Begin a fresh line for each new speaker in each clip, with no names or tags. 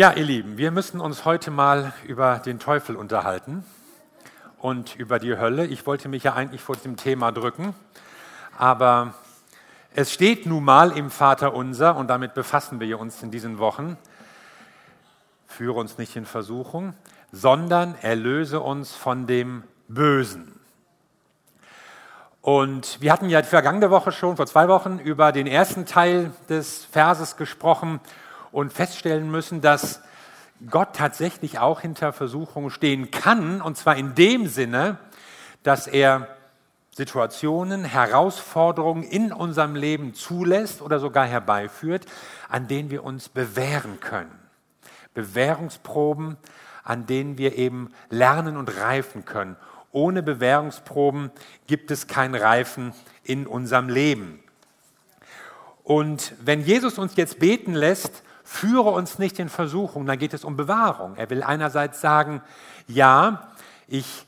Ja, ihr Lieben, wir müssen uns heute mal über den Teufel unterhalten und über die Hölle. Ich wollte mich ja eigentlich vor diesem Thema drücken, aber es steht nun mal im Vater unser und damit befassen wir uns in diesen Wochen. Führe uns nicht in Versuchung, sondern erlöse uns von dem Bösen. Und wir hatten ja vergangene Woche schon, vor zwei Wochen, über den ersten Teil des Verses gesprochen und feststellen müssen, dass Gott tatsächlich auch hinter Versuchungen stehen kann, und zwar in dem Sinne, dass er Situationen, Herausforderungen in unserem Leben zulässt oder sogar herbeiführt, an denen wir uns bewähren können. Bewährungsproben, an denen wir eben lernen und reifen können. Ohne Bewährungsproben gibt es kein Reifen in unserem Leben. Und wenn Jesus uns jetzt beten lässt, führe uns nicht in Versuchung, dann geht es um Bewahrung. Er will einerseits sagen, ja, ich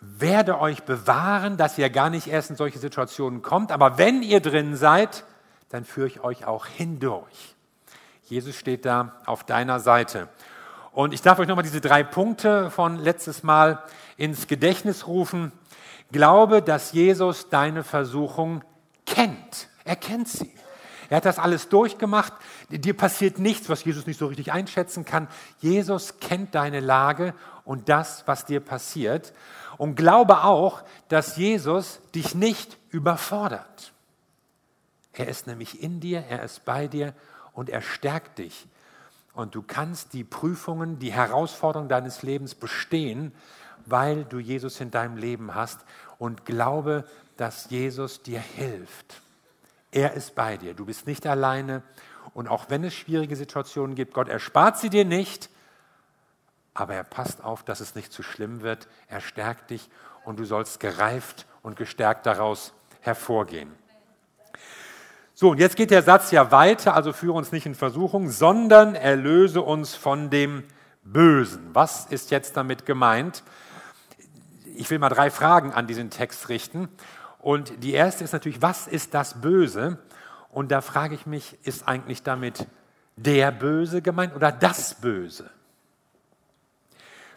werde euch bewahren, dass ihr gar nicht erst in solche Situationen kommt, aber wenn ihr drin seid, dann führe ich euch auch hindurch. Jesus steht da auf deiner Seite. Und ich darf euch nochmal diese drei Punkte von letztes Mal ins Gedächtnis rufen. Glaube, dass Jesus deine Versuchung kennt. Er kennt sie. Er hat das alles durchgemacht. Dir passiert nichts, was Jesus nicht so richtig einschätzen kann. Jesus kennt deine Lage und das, was dir passiert. Und glaube auch, dass Jesus dich nicht überfordert. Er ist nämlich in dir, er ist bei dir und er stärkt dich. Und du kannst die Prüfungen, die Herausforderungen deines Lebens bestehen, weil du Jesus in deinem Leben hast und glaube, dass Jesus dir hilft. Er ist bei dir. Du bist nicht alleine. Und auch wenn es schwierige Situationen gibt, Gott erspart sie dir nicht, aber er passt auf, dass es nicht zu schlimm wird. Er stärkt dich und du sollst gereift und gestärkt daraus hervorgehen. So, und jetzt geht der Satz ja weiter, also führe uns nicht in Versuchung, sondern erlöse uns von dem Bösen. Was ist jetzt damit gemeint? Ich will mal drei Fragen an diesen Text richten. Und die erste ist natürlich, was ist das Böse? Und da frage ich mich, ist eigentlich damit der Böse gemeint oder das Böse?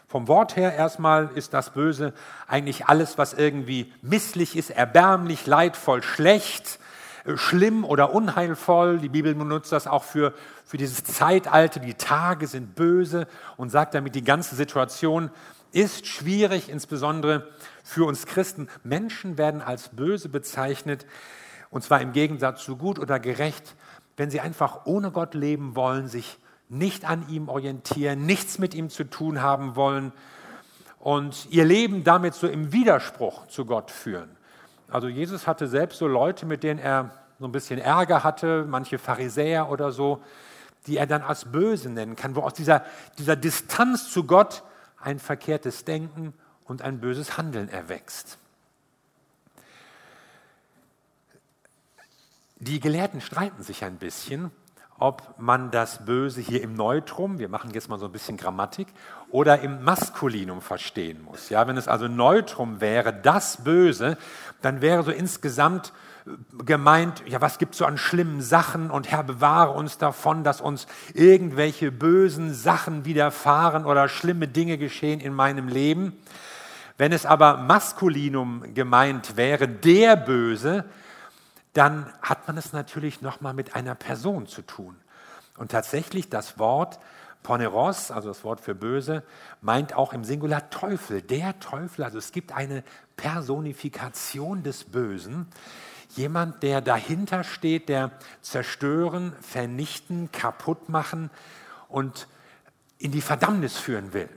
Vom Wort her erstmal ist das Böse eigentlich alles, was irgendwie misslich ist, erbärmlich, leidvoll, schlecht, äh, schlimm oder unheilvoll. Die Bibel benutzt das auch für, für dieses Zeitalter. Die Tage sind böse und sagt damit, die ganze Situation ist schwierig, insbesondere für uns Christen. Menschen werden als böse bezeichnet, und zwar im Gegensatz zu gut oder gerecht, wenn sie einfach ohne Gott leben wollen, sich nicht an ihm orientieren, nichts mit ihm zu tun haben wollen und ihr Leben damit so im Widerspruch zu Gott führen. Also Jesus hatte selbst so Leute, mit denen er so ein bisschen Ärger hatte, manche Pharisäer oder so, die er dann als böse nennen kann, wo aus dieser, dieser Distanz zu Gott ein verkehrtes Denken und ein böses Handeln erwächst. Die Gelehrten streiten sich ein bisschen, ob man das Böse hier im Neutrum, wir machen jetzt mal so ein bisschen Grammatik, oder im Maskulinum verstehen muss. Ja, wenn es also Neutrum wäre, das Böse, dann wäre so insgesamt gemeint, ja, was gibt es so an schlimmen Sachen und Herr, bewahre uns davon, dass uns irgendwelche bösen Sachen widerfahren oder schlimme Dinge geschehen in meinem Leben. Wenn es aber Maskulinum gemeint wäre, der Böse, dann hat man es natürlich nochmal mit einer Person zu tun. Und tatsächlich das Wort Poneros, also das Wort für böse, meint auch im Singular Teufel. Der Teufel, also es gibt eine Personifikation des Bösen, Jemand, der dahinter steht, der zerstören, vernichten, kaputt machen und in die Verdammnis führen will.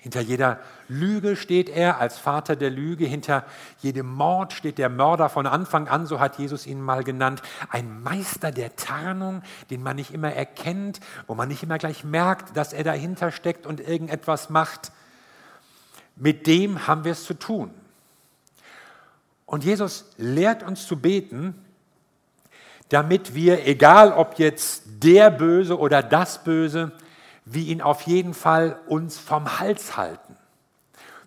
Hinter jeder Lüge steht er als Vater der Lüge, hinter jedem Mord steht der Mörder von Anfang an, so hat Jesus ihn mal genannt, ein Meister der Tarnung, den man nicht immer erkennt, wo man nicht immer gleich merkt, dass er dahinter steckt und irgendetwas macht. Mit dem haben wir es zu tun. Und Jesus lehrt uns zu beten, damit wir, egal ob jetzt der Böse oder das Böse, wir ihn auf jeden Fall uns vom Hals halten.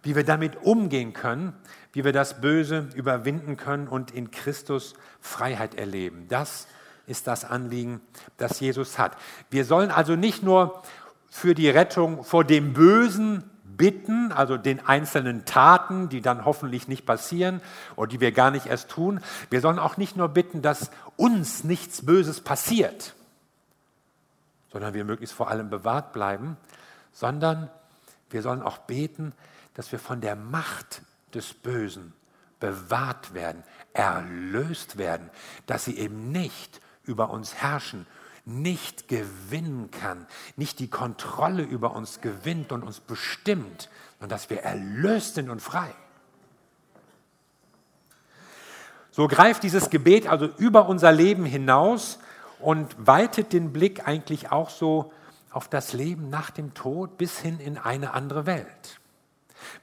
Wie wir damit umgehen können, wie wir das Böse überwinden können und in Christus Freiheit erleben. Das ist das Anliegen, das Jesus hat. Wir sollen also nicht nur für die Rettung vor dem Bösen bitten, also den einzelnen Taten, die dann hoffentlich nicht passieren oder die wir gar nicht erst tun. Wir sollen auch nicht nur bitten, dass uns nichts Böses passiert, sondern wir möglichst vor allem bewahrt bleiben, sondern wir sollen auch beten, dass wir von der Macht des Bösen bewahrt werden, erlöst werden, dass sie eben nicht über uns herrschen, nicht gewinnen kann, nicht die Kontrolle über uns gewinnt und uns bestimmt, sondern dass wir erlöst sind und frei. So greift dieses Gebet also über unser Leben hinaus und weitet den Blick eigentlich auch so auf das Leben nach dem Tod bis hin in eine andere Welt.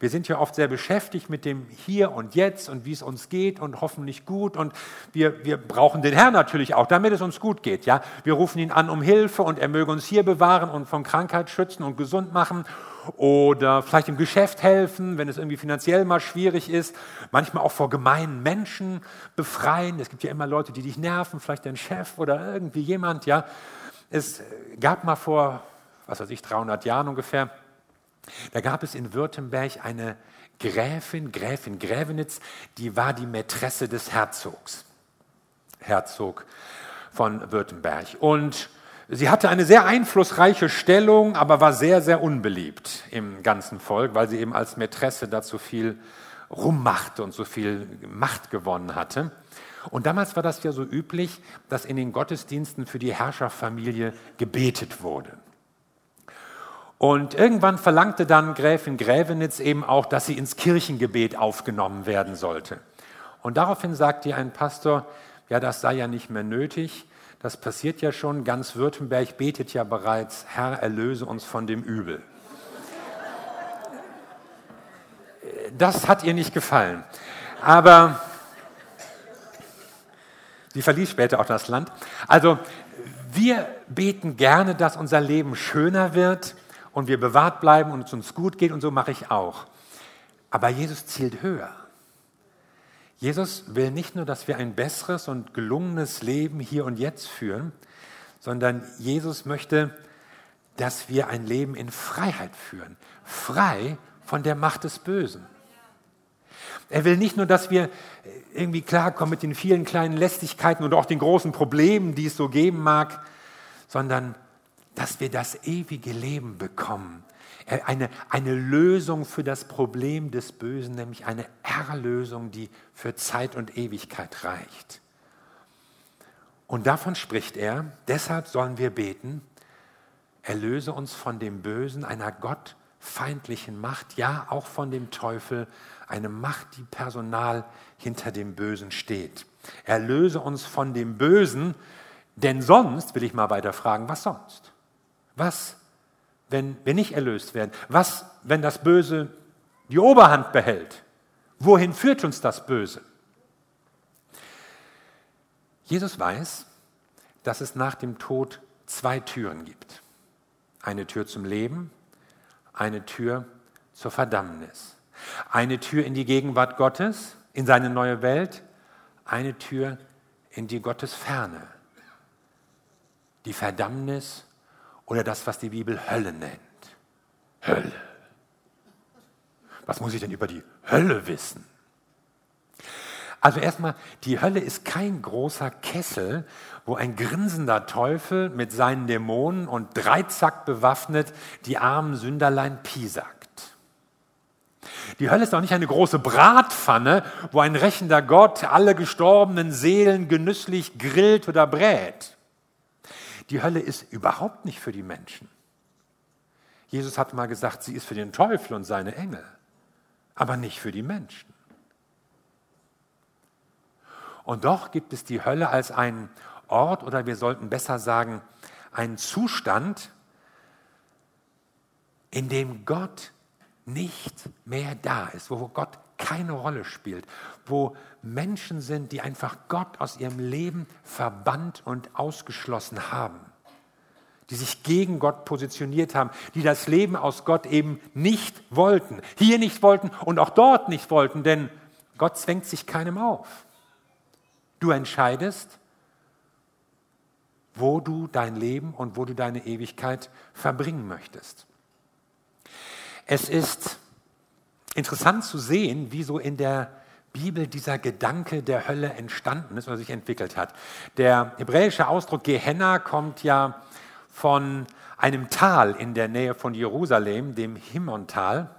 Wir sind ja oft sehr beschäftigt mit dem Hier und Jetzt und wie es uns geht und hoffentlich gut. Und wir, wir brauchen den Herrn natürlich auch, damit es uns gut geht. Ja? Wir rufen ihn an um Hilfe und er möge uns hier bewahren und von Krankheit schützen und gesund machen. Oder vielleicht im Geschäft helfen, wenn es irgendwie finanziell mal schwierig ist. Manchmal auch vor gemeinen Menschen befreien. Es gibt ja immer Leute, die dich nerven, vielleicht dein Chef oder irgendwie jemand. Ja? Es gab mal vor, was weiß ich, 300 Jahren ungefähr, da gab es in Württemberg eine Gräfin, Gräfin Grävenitz, die war die Mätresse des Herzogs, Herzog von Württemberg. Und sie hatte eine sehr einflussreiche Stellung, aber war sehr, sehr unbeliebt im ganzen Volk, weil sie eben als Mätresse dazu viel rummachte und so viel Macht gewonnen hatte. Und damals war das ja so üblich, dass in den Gottesdiensten für die Herrscherfamilie gebetet wurde. Und irgendwann verlangte dann Gräfin Grävenitz eben auch, dass sie ins Kirchengebet aufgenommen werden sollte. Und daraufhin sagte ihr ein Pastor, ja, das sei ja nicht mehr nötig, das passiert ja schon, ganz Württemberg betet ja bereits, Herr, erlöse uns von dem Übel. Das hat ihr nicht gefallen. Aber sie verließ später auch das Land. Also wir beten gerne, dass unser Leben schöner wird, und wir bewahrt bleiben und es uns gut geht und so mache ich auch. Aber Jesus zielt höher. Jesus will nicht nur, dass wir ein besseres und gelungenes Leben hier und jetzt führen, sondern Jesus möchte, dass wir ein Leben in Freiheit führen, frei von der Macht des Bösen. Er will nicht nur, dass wir irgendwie klarkommen mit den vielen kleinen Lästigkeiten und auch den großen Problemen, die es so geben mag, sondern dass wir das ewige Leben bekommen. Eine, eine Lösung für das Problem des Bösen, nämlich eine Erlösung, die für Zeit und Ewigkeit reicht. Und davon spricht er, deshalb sollen wir beten, erlöse uns von dem Bösen, einer gottfeindlichen Macht, ja auch von dem Teufel, eine Macht, die personal hinter dem Bösen steht. Erlöse uns von dem Bösen, denn sonst, will ich mal weiter fragen, was sonst? Was, wenn wir nicht erlöst werden? Was, wenn das Böse die Oberhand behält? Wohin führt uns das Böse? Jesus weiß, dass es nach dem Tod zwei Türen gibt. Eine Tür zum Leben, eine Tür zur Verdammnis. Eine Tür in die Gegenwart Gottes, in seine neue Welt, eine Tür in die Gottesferne. Die Verdammnis oder das, was die Bibel Hölle nennt. Hölle. Was muss ich denn über die Hölle wissen? Also erstmal, die Hölle ist kein großer Kessel, wo ein grinsender Teufel mit seinen Dämonen und dreizack bewaffnet die armen Sünderlein piesackt. Die Hölle ist auch nicht eine große Bratpfanne, wo ein rächender Gott alle gestorbenen Seelen genüsslich grillt oder brät. Die Hölle ist überhaupt nicht für die Menschen. Jesus hat mal gesagt, sie ist für den Teufel und seine Engel, aber nicht für die Menschen. Und doch gibt es die Hölle als einen Ort oder wir sollten besser sagen, einen Zustand, in dem Gott nicht mehr da ist, wo Gott keine Rolle spielt, wo Menschen sind, die einfach Gott aus ihrem Leben verbannt und ausgeschlossen haben, die sich gegen Gott positioniert haben, die das Leben aus Gott eben nicht wollten, hier nicht wollten und auch dort nicht wollten, denn Gott zwängt sich keinem auf. Du entscheidest, wo du dein Leben und wo du deine Ewigkeit verbringen möchtest. Es ist interessant zu sehen, wie so in der Bibel dieser Gedanke der Hölle entstanden ist oder sich entwickelt hat. Der hebräische Ausdruck Gehenna kommt ja von einem Tal in der Nähe von Jerusalem, dem Himontal.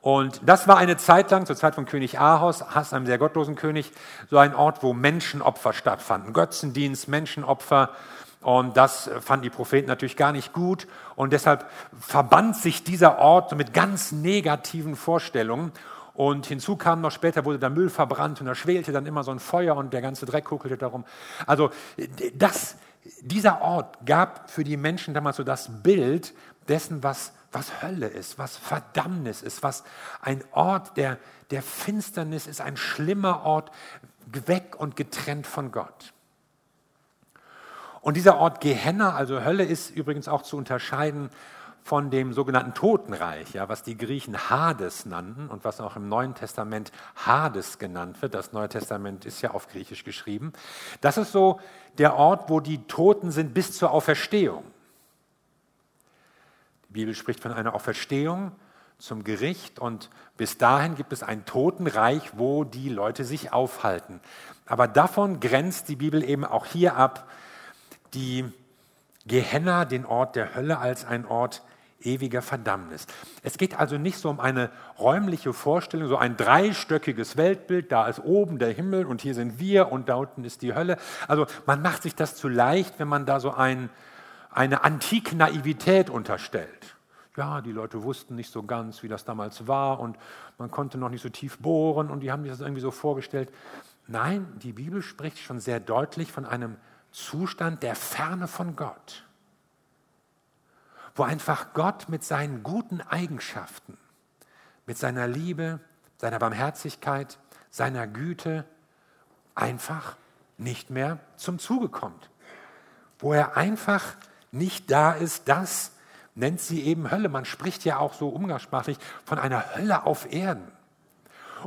Und das war eine Zeit lang, zur Zeit von König Ahos, Hass, einem sehr gottlosen König, so ein Ort, wo Menschenopfer stattfanden. Götzendienst, Menschenopfer. Und das fanden die Propheten natürlich gar nicht gut. Und deshalb verband sich dieser Ort mit ganz negativen Vorstellungen. Und hinzu kam noch später, wurde der Müll verbrannt und da schwelte dann immer so ein Feuer und der ganze Dreck kuckelte darum. Also das, dieser Ort gab für die Menschen damals so das Bild dessen, was was Hölle ist, was Verdammnis ist, was ein Ort der, der Finsternis ist, ein schlimmer Ort, weg und getrennt von Gott. Und dieser Ort Gehenna, also Hölle, ist übrigens auch zu unterscheiden von dem sogenannten Totenreich, ja, was die Griechen Hades nannten und was auch im Neuen Testament Hades genannt wird. Das Neue Testament ist ja auf Griechisch geschrieben. Das ist so der Ort, wo die Toten sind bis zur Auferstehung. Die Bibel spricht von einer Auferstehung zum Gericht und bis dahin gibt es ein Totenreich, wo die Leute sich aufhalten. Aber davon grenzt die Bibel eben auch hier ab, die Gehenna, den Ort der Hölle, als ein Ort ewiger Verdammnis. Es geht also nicht so um eine räumliche Vorstellung, so ein dreistöckiges Weltbild, da ist oben der Himmel und hier sind wir und da unten ist die Hölle. Also man macht sich das zu leicht, wenn man da so ein eine antike Naivität unterstellt. Ja, die Leute wussten nicht so ganz, wie das damals war und man konnte noch nicht so tief bohren und die haben sich das irgendwie so vorgestellt. Nein, die Bibel spricht schon sehr deutlich von einem Zustand der Ferne von Gott, wo einfach Gott mit seinen guten Eigenschaften, mit seiner Liebe, seiner Barmherzigkeit, seiner Güte einfach nicht mehr zum Zuge kommt, wo er einfach nicht da ist, das nennt sie eben Hölle. Man spricht ja auch so umgangssprachlich von einer Hölle auf Erden.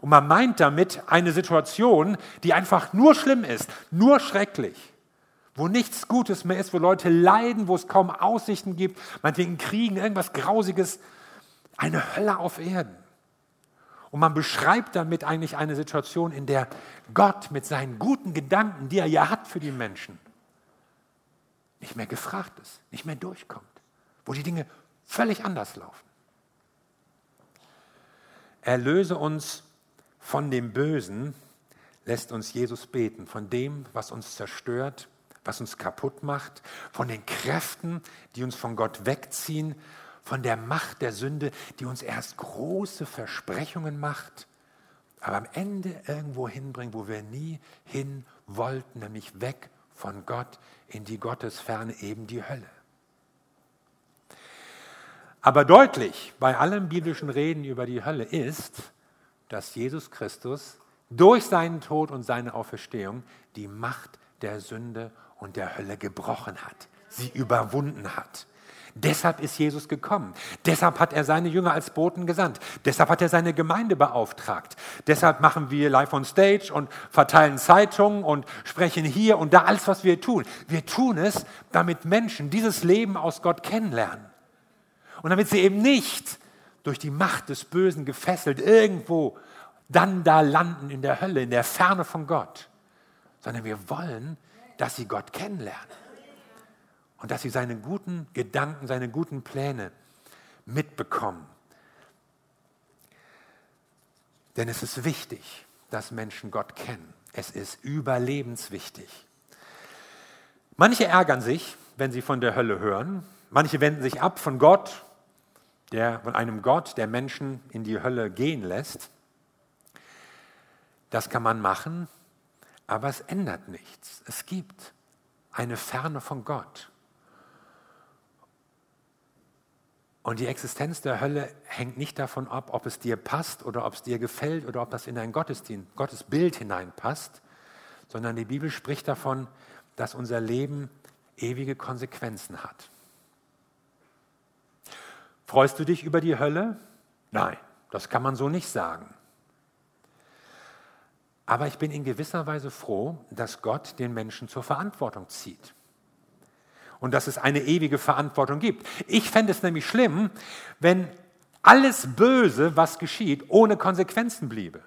Und man meint damit eine Situation, die einfach nur schlimm ist, nur schrecklich, wo nichts Gutes mehr ist, wo Leute leiden, wo es kaum Aussichten gibt, meinetwegen Kriegen, irgendwas Grausiges, eine Hölle auf Erden. Und man beschreibt damit eigentlich eine Situation, in der Gott mit seinen guten Gedanken, die er ja hat für die Menschen, nicht mehr gefragt ist, nicht mehr durchkommt, wo die Dinge völlig anders laufen. Erlöse uns von dem Bösen, lässt uns Jesus beten, von dem, was uns zerstört, was uns kaputt macht, von den Kräften, die uns von Gott wegziehen, von der Macht der Sünde, die uns erst große Versprechungen macht, aber am Ende irgendwo hinbringt, wo wir nie hin wollten, nämlich weg von Gott in die Gottesferne, eben die Hölle. Aber deutlich bei allem biblischen Reden über die Hölle ist, dass Jesus Christus durch seinen Tod und seine Auferstehung die Macht der Sünde und der Hölle gebrochen hat, sie überwunden hat. Deshalb ist Jesus gekommen. Deshalb hat er seine Jünger als Boten gesandt. Deshalb hat er seine Gemeinde beauftragt. Deshalb machen wir live on stage und verteilen Zeitungen und sprechen hier und da alles, was wir tun. Wir tun es, damit Menschen dieses Leben aus Gott kennenlernen. Und damit sie eben nicht durch die Macht des Bösen gefesselt irgendwo dann da landen in der Hölle, in der Ferne von Gott, sondern wir wollen, dass sie Gott kennenlernen und dass sie seine guten Gedanken, seine guten Pläne mitbekommen. Denn es ist wichtig, dass Menschen Gott kennen. Es ist überlebenswichtig. Manche ärgern sich, wenn sie von der Hölle hören. Manche wenden sich ab von Gott, der, von einem Gott, der Menschen in die Hölle gehen lässt. Das kann man machen, aber es ändert nichts. Es gibt eine Ferne von Gott. Und die Existenz der Hölle hängt nicht davon ab, ob es dir passt oder ob es dir gefällt oder ob das in dein Gottesdienst, Gottesbild hineinpasst, sondern die Bibel spricht davon, dass unser Leben ewige Konsequenzen hat. Freust du dich über die Hölle? Nein, das kann man so nicht sagen. Aber ich bin in gewisser Weise froh, dass Gott den Menschen zur Verantwortung zieht. und dass es eine ewige Verantwortung gibt. Ich fände es nämlich schlimm, wenn alles Böse, was geschieht, ohne Konsequenzen bliebe.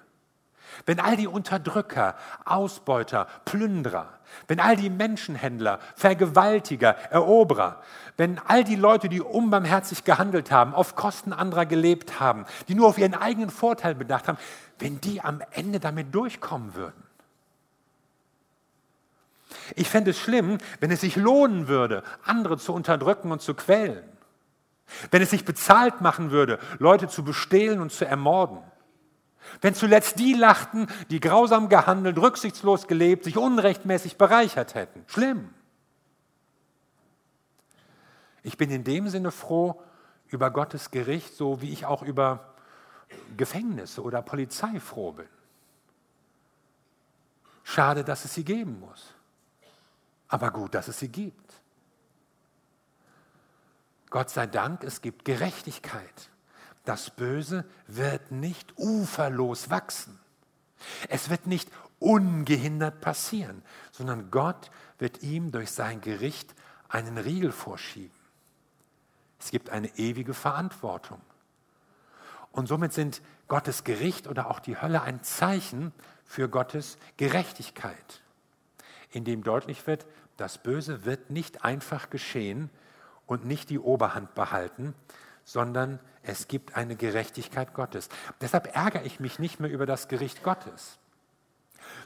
Wenn all die Unterdrücker, Ausbeuter, Plünderer, wenn all die Menschenhändler, Vergewaltiger, Eroberer, wenn all die Leute, die unbarmherzig gehandelt haben, auf Kosten anderer gelebt haben, die nur auf ihren eigenen Vorteil bedacht haben, wenn die am Ende damit durchkommen würden. Ich fände es schlimm, wenn es sich lohnen würde, andere zu unterdrücken und zu quälen. Wenn es sich bezahlt machen würde, Leute zu bestehlen und zu ermorden. Wenn zuletzt die lachten, die grausam gehandelt, rücksichtslos gelebt, sich unrechtmäßig bereichert hätten. Schlimm. Ich bin in dem Sinne froh über Gottes Gericht, so wie ich auch über Gefängnisse oder Polizei froh bin. Schade, dass es sie geben muss. Aber gut, dass es sie gibt. Gott sei Dank, es gibt Gerechtigkeit. Das Böse wird nicht uferlos wachsen. Es wird nicht ungehindert passieren, sondern Gott wird ihm durch sein Gericht einen Riegel vorschieben. Es gibt eine ewige Verantwortung. Und somit sind Gottes Gericht oder auch die Hölle ein Zeichen für Gottes Gerechtigkeit, in dem deutlich wird, das Böse wird nicht einfach geschehen und nicht die Oberhand behalten, sondern es gibt eine Gerechtigkeit Gottes. Deshalb ärgere ich mich nicht mehr über das Gericht Gottes,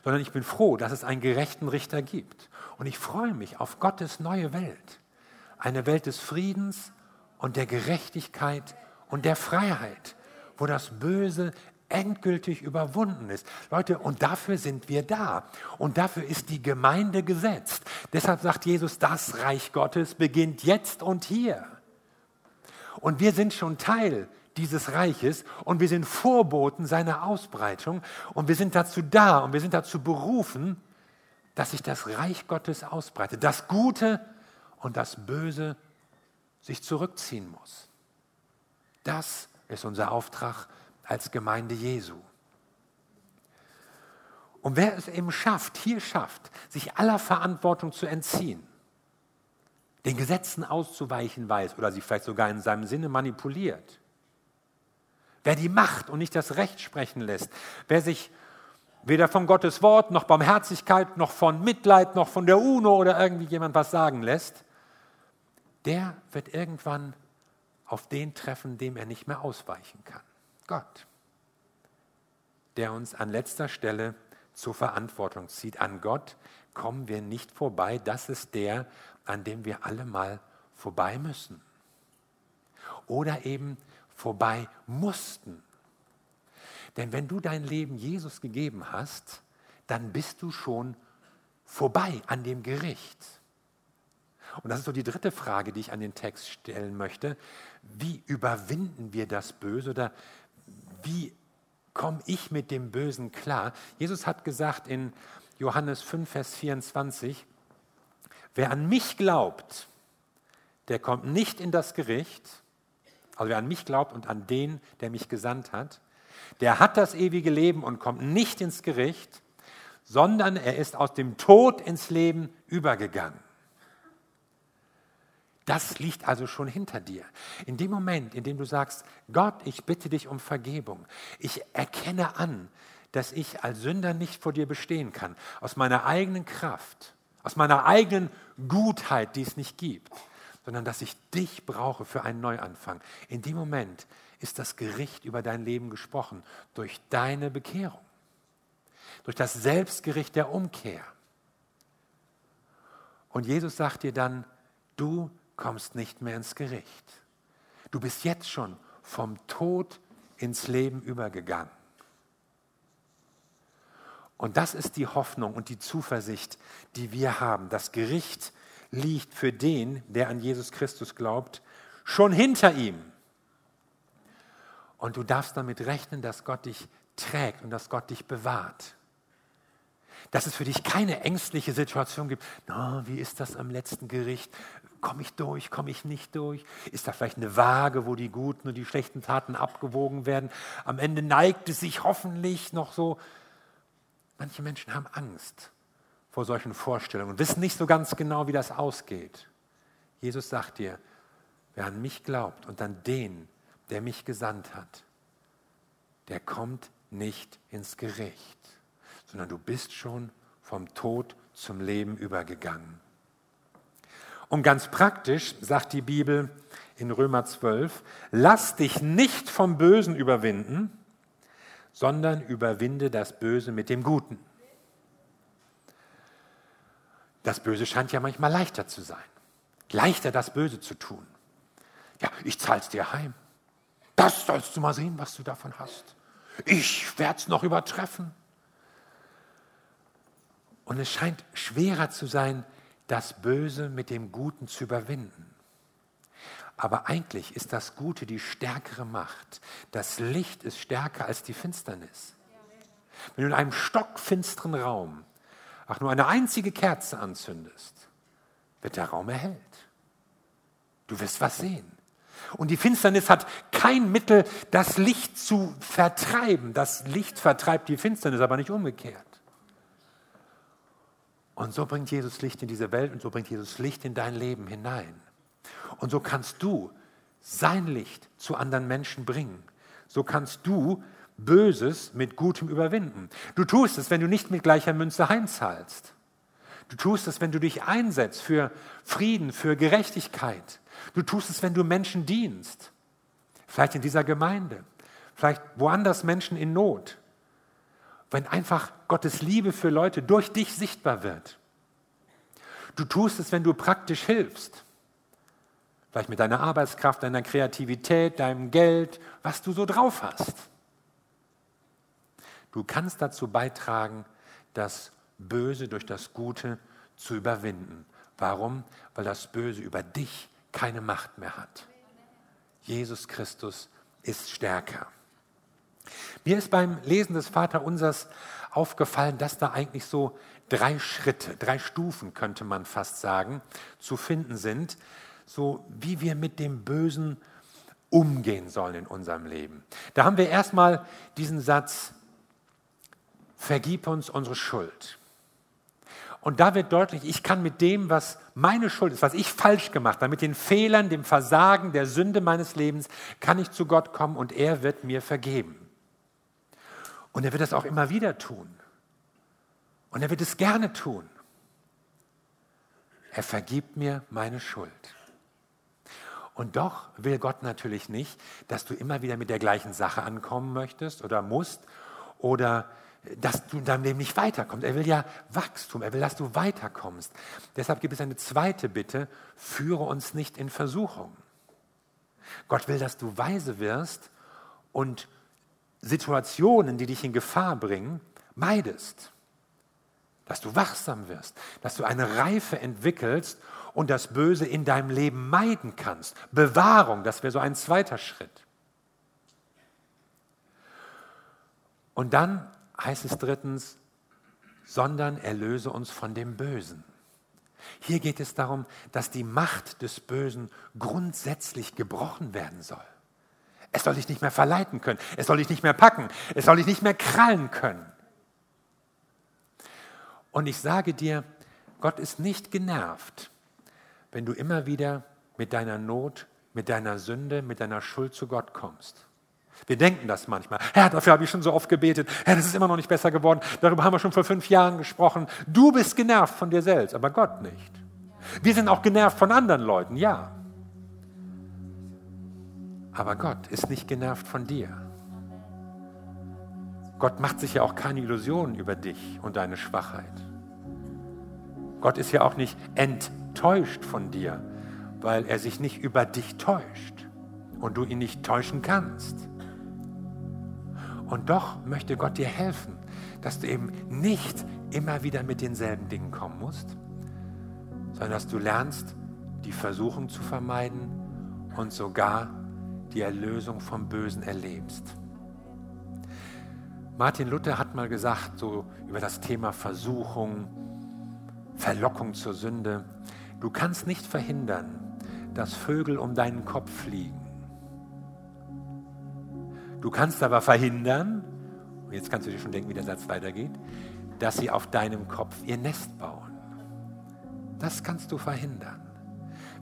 sondern ich bin froh, dass es einen gerechten Richter gibt. Und ich freue mich auf Gottes neue Welt. Eine Welt des Friedens und der Gerechtigkeit und der Freiheit, wo das Böse endgültig überwunden ist. Leute, und dafür sind wir da. Und dafür ist die Gemeinde gesetzt. Deshalb sagt Jesus, das Reich Gottes beginnt jetzt und hier. Und wir sind schon Teil dieses Reiches und wir sind Vorboten seiner Ausbreitung und wir sind dazu da und wir sind dazu berufen, dass sich das Reich Gottes ausbreitet, das Gute und das Böse sich zurückziehen muss. Das ist unser Auftrag als Gemeinde Jesu. Und wer es eben schafft, hier schafft, sich aller Verantwortung zu entziehen, den Gesetzen auszuweichen weiß oder sie vielleicht sogar in seinem Sinne manipuliert, wer die Macht und nicht das Recht sprechen lässt, wer sich weder von Gottes Wort noch Barmherzigkeit noch von Mitleid noch von der UNO oder irgendwie jemand was sagen lässt, der wird irgendwann auf den treffen, dem er nicht mehr ausweichen kann. Gott, der uns an letzter Stelle zur Verantwortung zieht. An Gott kommen wir nicht vorbei. Das ist der, an dem wir alle mal vorbei müssen. Oder eben vorbei mussten. Denn wenn du dein Leben Jesus gegeben hast, dann bist du schon vorbei an dem Gericht. Und das ist so die dritte Frage, die ich an den Text stellen möchte. Wie überwinden wir das Böse oder wie komme ich mit dem Bösen klar? Jesus hat gesagt in Johannes 5, Vers 24, wer an mich glaubt, der kommt nicht in das Gericht, also wer an mich glaubt und an den, der mich gesandt hat, der hat das ewige Leben und kommt nicht ins Gericht, sondern er ist aus dem Tod ins Leben übergegangen. Das liegt also schon hinter dir. In dem Moment, in dem du sagst, Gott, ich bitte dich um Vergebung, ich erkenne an, dass ich als Sünder nicht vor dir bestehen kann, aus meiner eigenen Kraft, aus meiner eigenen Gutheit, die es nicht gibt, sondern dass ich dich brauche für einen Neuanfang. In dem Moment ist das Gericht über dein Leben gesprochen, durch deine Bekehrung, durch das Selbstgericht der Umkehr. Und Jesus sagt dir dann, du kommst nicht mehr ins Gericht. Du bist jetzt schon vom Tod ins Leben übergegangen. Und das ist die Hoffnung und die Zuversicht, die wir haben. Das Gericht liegt für den, der an Jesus Christus glaubt, schon hinter ihm. Und du darfst damit rechnen, dass Gott dich trägt und dass Gott dich bewahrt dass es für dich keine ängstliche Situation gibt. Na, wie ist das am letzten Gericht? Komme ich durch? Komme ich nicht durch? Ist da vielleicht eine Waage, wo die guten und die schlechten Taten abgewogen werden? Am Ende neigt es sich hoffentlich noch so. Manche Menschen haben Angst vor solchen Vorstellungen und wissen nicht so ganz genau, wie das ausgeht. Jesus sagt dir, wer an mich glaubt und an den, der mich gesandt hat, der kommt nicht ins Gericht, sondern du bist schon vom Tod zum Leben übergegangen. Und ganz praktisch sagt die Bibel in Römer 12, lass dich nicht vom Bösen überwinden, sondern überwinde das Böse mit dem Guten. Das Böse scheint ja manchmal leichter zu sein. Leichter das Böse zu tun. Ja, ich zahl's dir heim. Das sollst du mal sehen, was du davon hast. Ich werde es noch übertreffen. Und es scheint schwerer zu sein, das Böse mit dem Guten zu überwinden. Aber eigentlich ist das Gute die stärkere Macht. Das Licht ist stärker als die Finsternis. Wenn du in einem stockfinsteren Raum auch nur eine einzige Kerze anzündest, wird der Raum erhellt. Du wirst was sehen. Und die Finsternis hat kein Mittel, das Licht zu vertreiben. Das Licht vertreibt die Finsternis, aber nicht umgekehrt. Und so bringt Jesus Licht in diese Welt und so bringt Jesus Licht in dein Leben hinein. Und so kannst du sein Licht zu anderen Menschen bringen. So kannst du Böses mit Gutem überwinden. Du tust es, wenn du nicht mit gleicher Münze heimzahlst. Du tust es, wenn du dich einsetzt für Frieden, für Gerechtigkeit. Du tust es, wenn du Menschen dienst. Vielleicht in dieser Gemeinde, vielleicht woanders Menschen in Not. Wenn einfach Gottes Liebe für Leute durch dich sichtbar wird. Du tust es, wenn du praktisch hilfst. Vielleicht mit deiner Arbeitskraft, deiner Kreativität, deinem Geld, was du so drauf hast. Du kannst dazu beitragen, das Böse durch das Gute zu überwinden. Warum? Weil das Böse über dich keine Macht mehr hat. Jesus Christus ist stärker. Mir ist beim Lesen des Vaterunsers aufgefallen, dass da eigentlich so drei Schritte, drei Stufen könnte man fast sagen, zu finden sind, so wie wir mit dem Bösen umgehen sollen in unserem Leben. Da haben wir erstmal diesen Satz, vergib uns unsere Schuld. Und da wird deutlich, ich kann mit dem, was meine Schuld ist, was ich falsch gemacht habe, mit den Fehlern, dem Versagen, der Sünde meines Lebens, kann ich zu Gott kommen und er wird mir vergeben. Und er wird das auch immer wieder tun. Und er wird es gerne tun. Er vergibt mir meine Schuld. Und doch will Gott natürlich nicht, dass du immer wieder mit der gleichen Sache ankommen möchtest oder musst oder dass du in deinem Leben nicht weiterkommst. Er will ja Wachstum, er will, dass du weiterkommst. Deshalb gibt es eine zweite Bitte, führe uns nicht in Versuchung. Gott will, dass du weise wirst und Situationen, die dich in Gefahr bringen, meidest. Dass du wachsam wirst, dass du eine Reife entwickelst und das Böse in deinem Leben meiden kannst. Bewahrung, das wäre so ein zweiter Schritt. Und dann heißt es drittens, sondern erlöse uns von dem Bösen. Hier geht es darum, dass die Macht des Bösen grundsätzlich gebrochen werden soll. Es soll dich nicht mehr verleiten können, es soll dich nicht mehr packen, es soll dich nicht mehr krallen können. Und ich sage dir, Gott ist nicht genervt, wenn du immer wieder mit deiner Not, mit deiner Sünde, mit deiner Schuld zu Gott kommst. Wir denken das manchmal. Herr, dafür habe ich schon so oft gebetet. Herr, das ist immer noch nicht besser geworden. Darüber haben wir schon vor fünf Jahren gesprochen. Du bist genervt von dir selbst, aber Gott nicht. Wir sind auch genervt von anderen Leuten, ja. Aber Gott ist nicht genervt von dir. Gott macht sich ja auch keine Illusionen über dich und deine Schwachheit. Gott ist ja auch nicht enttäuscht von dir, weil er sich nicht über dich täuscht und du ihn nicht täuschen kannst. Und doch möchte Gott dir helfen, dass du eben nicht immer wieder mit denselben Dingen kommen musst, sondern dass du lernst, die Versuchung zu vermeiden und sogar die Erlösung vom Bösen erlebst. Martin Luther hat mal gesagt, so über das Thema Versuchung, Verlockung zur Sünde, du kannst nicht verhindern, dass Vögel um deinen Kopf fliegen. Du kannst aber verhindern, und jetzt kannst du dir schon denken, wie der Satz weitergeht, dass sie auf deinem Kopf ihr Nest bauen. Das kannst du verhindern.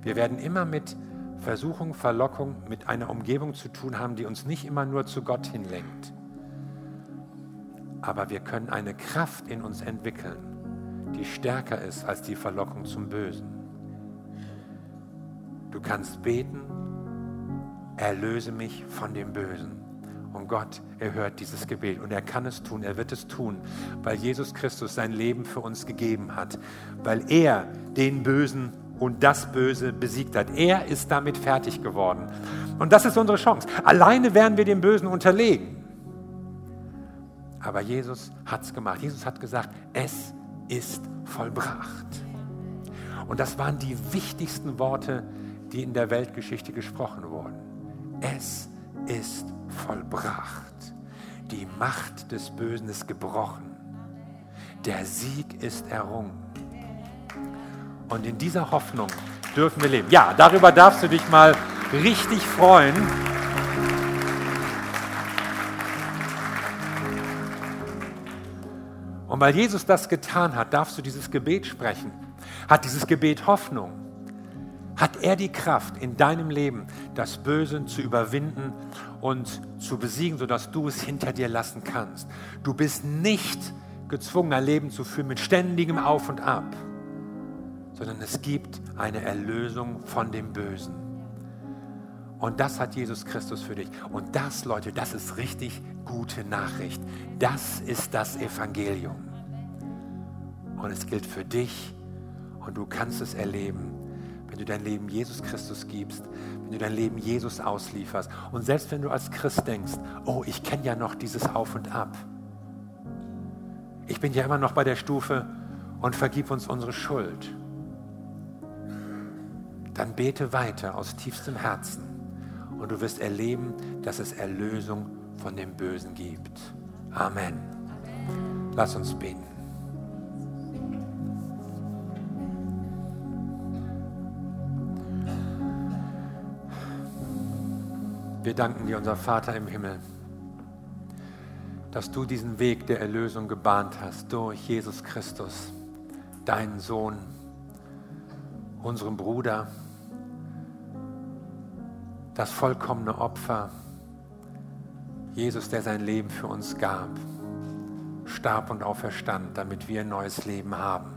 Wir werden immer mit Versuchung, Verlockung, mit einer Umgebung zu tun haben, die uns nicht immer nur zu Gott hinlenkt. Aber wir können eine Kraft in uns entwickeln, die stärker ist als die Verlockung zum Bösen. Du kannst beten, erlöse mich von dem Bösen. Und Gott erhört dieses Gebet und er kann es tun, er wird es tun, weil Jesus Christus sein Leben für uns gegeben hat, weil er den Bösen und das Böse besiegt hat. Er ist damit fertig geworden. Und das ist unsere Chance. Alleine werden wir dem Bösen unterlegen. Aber Jesus hat es gemacht. Jesus hat gesagt, es ist vollbracht. Und das waren die wichtigsten Worte, die in der Weltgeschichte gesprochen wurden. Es ist vollbracht. Die Macht des Bösen ist gebrochen. Der Sieg ist errungen. Und in dieser Hoffnung dürfen wir leben. Ja, darüber darfst du dich mal richtig freuen. Und weil Jesus das getan hat, darfst du dieses Gebet sprechen. Hat dieses Gebet Hoffnung? Hat er die Kraft in deinem Leben, das Böse zu überwinden und zu besiegen, sodass du es hinter dir lassen kannst? Du bist nicht gezwungen, ein Leben zu führen mit ständigem Auf und Ab, sondern es gibt eine Erlösung von dem Bösen. Und das hat Jesus Christus für dich. Und das, Leute, das ist richtig gute Nachricht. Das ist das Evangelium. Und es gilt für dich und du kannst es erleben, wenn du dein Leben Jesus Christus gibst, wenn du dein Leben Jesus auslieferst. Und selbst wenn du als Christ denkst, oh, ich kenne ja noch dieses Auf und Ab. Ich bin ja immer noch bei der Stufe und vergib uns unsere Schuld. Dann bete weiter aus tiefstem Herzen und du wirst erleben, dass es Erlösung von dem Bösen gibt. Amen. Lass uns beten. Wir danken dir, unser Vater im Himmel, dass du diesen Weg der Erlösung gebahnt hast durch Jesus Christus, deinen Sohn, unseren Bruder, das vollkommene Opfer, Jesus, der sein Leben für uns gab, starb und auferstand, damit wir ein neues Leben haben.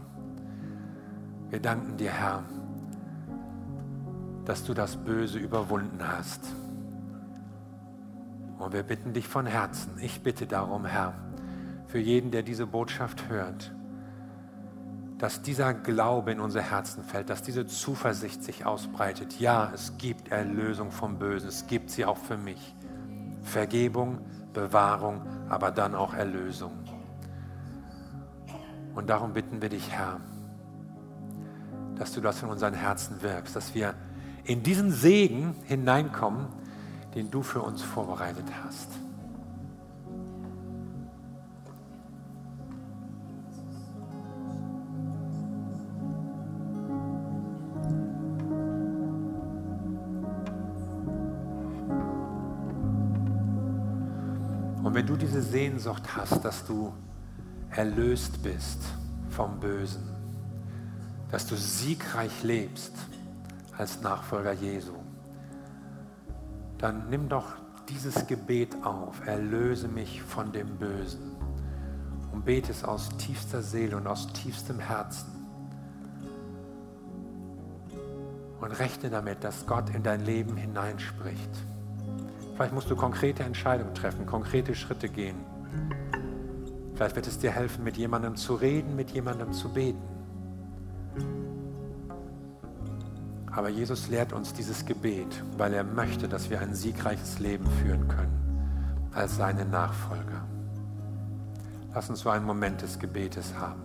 Wir danken dir, Herr, dass du das Böse überwunden hast. Und wir bitten dich von Herzen, ich bitte darum, Herr, für jeden, der diese Botschaft hört, dass dieser Glaube in unser Herzen fällt, dass diese Zuversicht sich ausbreitet. Ja, es gibt Erlösung vom Bösen, es gibt sie auch für mich. Vergebung, Bewahrung, aber dann auch Erlösung. Und darum bitten wir dich, Herr, dass du das in unseren Herzen wirkst, dass wir in diesen Segen hineinkommen, den du für uns vorbereitet hast. Und wenn du diese Sehnsucht hast, dass du erlöst bist vom Bösen, dass du siegreich lebst als Nachfolger Jesu, dann nimm doch dieses Gebet auf, erlöse mich von dem Bösen und bete es aus tiefster Seele und aus tiefstem Herzen. Und rechne damit, dass Gott in dein Leben hineinspricht. Vielleicht musst du konkrete Entscheidungen treffen, konkrete Schritte gehen. Vielleicht wird es dir helfen, mit jemandem zu reden, mit jemandem zu beten. Aber Jesus lehrt uns dieses Gebet, weil er möchte, dass wir ein siegreiches Leben führen können als seine Nachfolger. Lass uns so einen Moment des Gebetes haben.